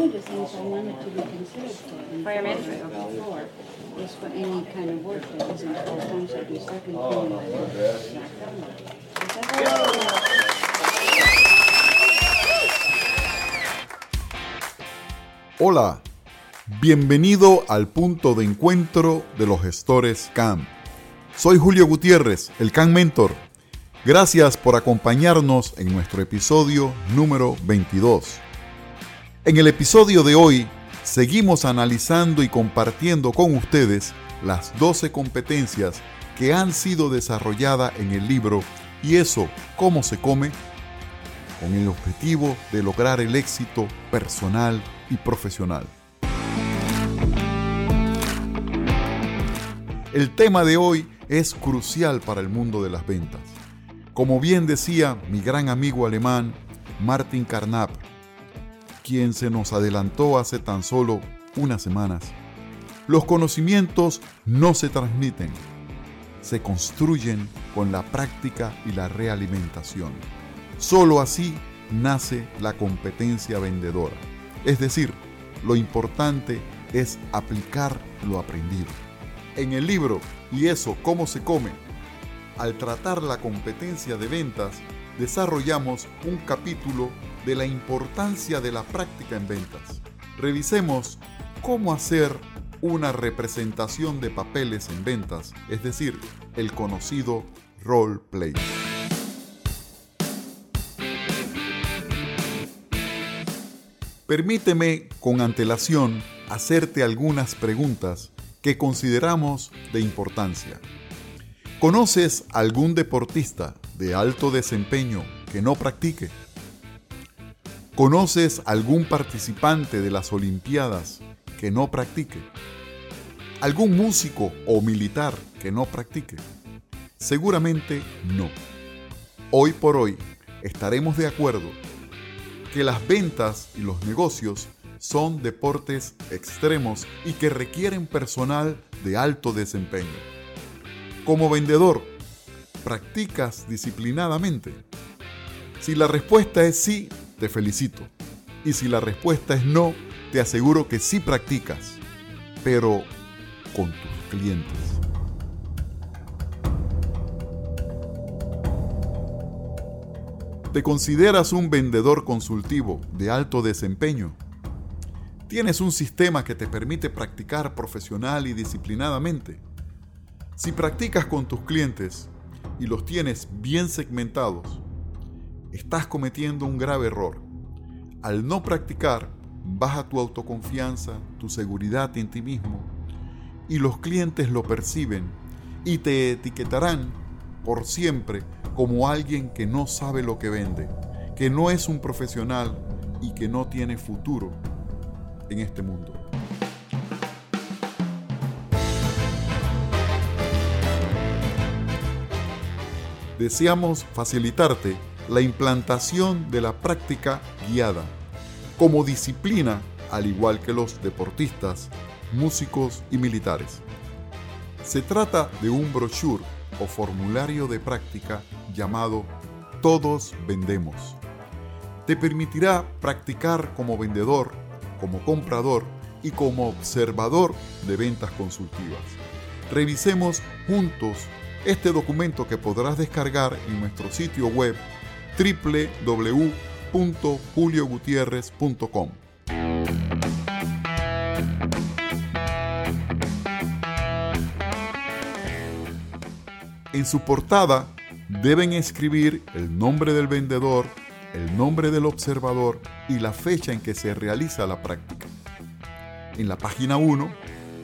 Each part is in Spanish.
one of the things I wanted to be considered for in For your mentor. before is for any kind of work that isn't full time, so do second thing like that. Is that Hola, bienvenido al punto de encuentro de los gestores CAM. Soy Julio Gutiérrez, el CAM Mentor. Gracias por acompañarnos en nuestro episodio número 22. En el episodio de hoy seguimos analizando y compartiendo con ustedes las 12 competencias que han sido desarrolladas en el libro ¿Y eso cómo se come? con el objetivo de lograr el éxito personal y profesional. El tema de hoy es crucial para el mundo de las ventas. Como bien decía mi gran amigo alemán Martin Carnap, quien se nos adelantó hace tan solo unas semanas, los conocimientos no se transmiten, se construyen con la práctica y la realimentación. Solo así nace la competencia vendedora. Es decir, lo importante es aplicar lo aprendido. En el libro ¿Y eso cómo se come? Al tratar la competencia de ventas, desarrollamos un capítulo de la importancia de la práctica en ventas. Revisemos cómo hacer una representación de papeles en ventas, es decir, el conocido role play. Permíteme con antelación hacerte algunas preguntas que consideramos de importancia. ¿Conoces algún deportista de alto desempeño que no practique? ¿Conoces algún participante de las Olimpiadas que no practique? ¿Algún músico o militar que no practique? Seguramente no. Hoy por hoy estaremos de acuerdo que las ventas y los negocios son deportes extremos y que requieren personal de alto desempeño. Como vendedor, ¿practicas disciplinadamente? Si la respuesta es sí, te felicito. Y si la respuesta es no, te aseguro que sí practicas, pero con tus clientes. ¿Te consideras un vendedor consultivo de alto desempeño? ¿Tienes un sistema que te permite practicar profesional y disciplinadamente? Si practicas con tus clientes y los tienes bien segmentados, estás cometiendo un grave error. Al no practicar, baja tu autoconfianza, tu seguridad en ti mismo, y los clientes lo perciben y te etiquetarán por siempre como alguien que no sabe lo que vende, que no es un profesional y que no tiene futuro en este mundo. Deseamos facilitarte la implantación de la práctica guiada como disciplina, al igual que los deportistas, músicos y militares. Se trata de un brochure o formulario de práctica llamado Todos Vendemos. Te permitirá practicar como vendedor, como comprador y como observador de ventas consultivas. Revisemos juntos este documento que podrás descargar en nuestro sitio web www.juliogutierrez.com. En su portada deben escribir el nombre del vendedor, el nombre del observador y la fecha en que se realiza la práctica. En la página 1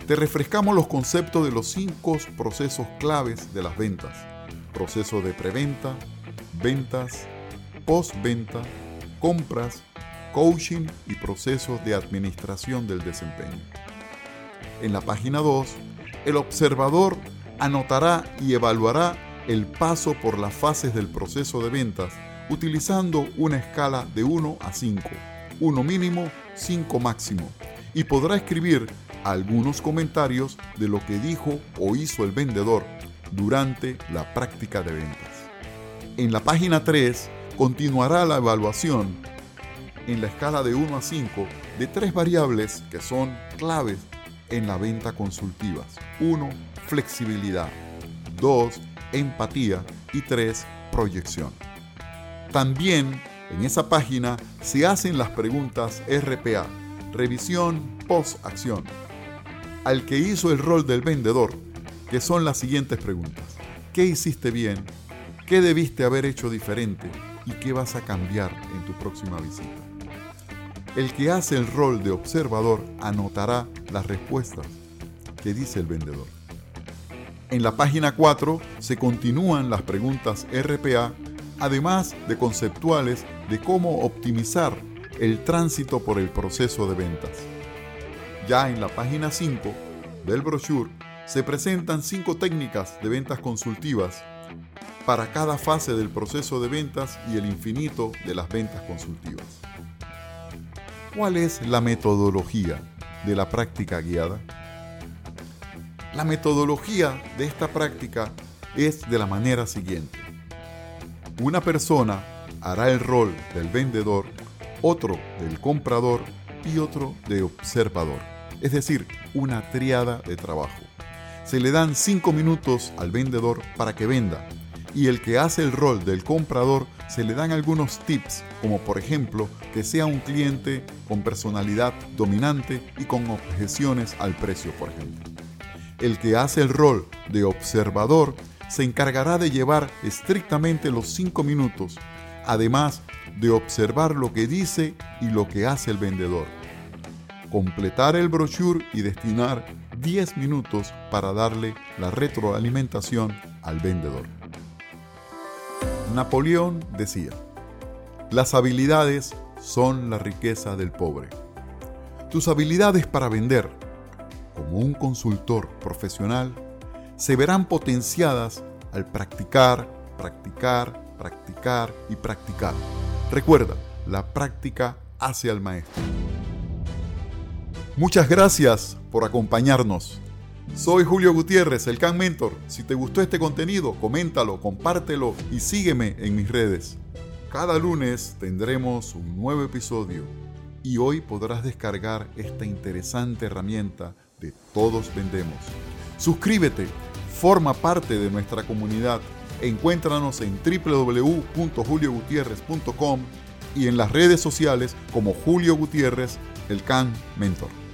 te refrescamos los conceptos de los cinco procesos claves de las ventas. Proceso de preventa, ventas, postventa, compras, coaching y procesos de administración del desempeño. En la página 2, el observador anotará y evaluará el paso por las fases del proceso de ventas utilizando una escala de 1 a 5, 1 mínimo, 5 máximo, y podrá escribir algunos comentarios de lo que dijo o hizo el vendedor durante la práctica de ventas. En la página 3 continuará la evaluación. En la escala de 1 a 5 de tres variables que son claves en la venta consultiva. 1. Flexibilidad. 2. Empatía. Y 3. Proyección. También en esa página se hacen las preguntas RPA, revisión post-acción, al que hizo el rol del vendedor, que son las siguientes preguntas. ¿Qué hiciste bien? ¿Qué debiste haber hecho diferente? ¿Y qué vas a cambiar en tu próxima visita? El que hace el rol de observador anotará las respuestas que dice el vendedor. En la página 4 se continúan las preguntas RPA, además de conceptuales de cómo optimizar el tránsito por el proceso de ventas. Ya en la página 5 del brochure se presentan cinco técnicas de ventas consultivas para cada fase del proceso de ventas y el infinito de las ventas consultivas. ¿Cuál es la metodología de la práctica guiada? La metodología de esta práctica es de la manera siguiente. Una persona hará el rol del vendedor, otro del comprador y otro de observador, es decir, una triada de trabajo. Se le dan cinco minutos al vendedor para que venda y el que hace el rol del comprador se le dan algunos tips, como por ejemplo que sea un cliente con personalidad dominante y con objeciones al precio, por ejemplo. El que hace el rol de observador se encargará de llevar estrictamente los cinco minutos, además de observar lo que dice y lo que hace el vendedor. Completar el brochure y destinar 10 minutos para darle la retroalimentación al vendedor. Napoleón decía, las habilidades son la riqueza del pobre. Tus habilidades para vender, como un consultor profesional, se verán potenciadas al practicar, practicar, practicar y practicar. Recuerda, la práctica hace al maestro. Muchas gracias por acompañarnos. Soy Julio Gutiérrez, el Can Mentor. Si te gustó este contenido, coméntalo, compártelo y sígueme en mis redes. Cada lunes tendremos un nuevo episodio y hoy podrás descargar esta interesante herramienta de Todos Vendemos. Suscríbete, forma parte de nuestra comunidad. Encuéntranos en www.juliogutierrez.com y en las redes sociales como Julio Gutiérrez, el Can Mentor.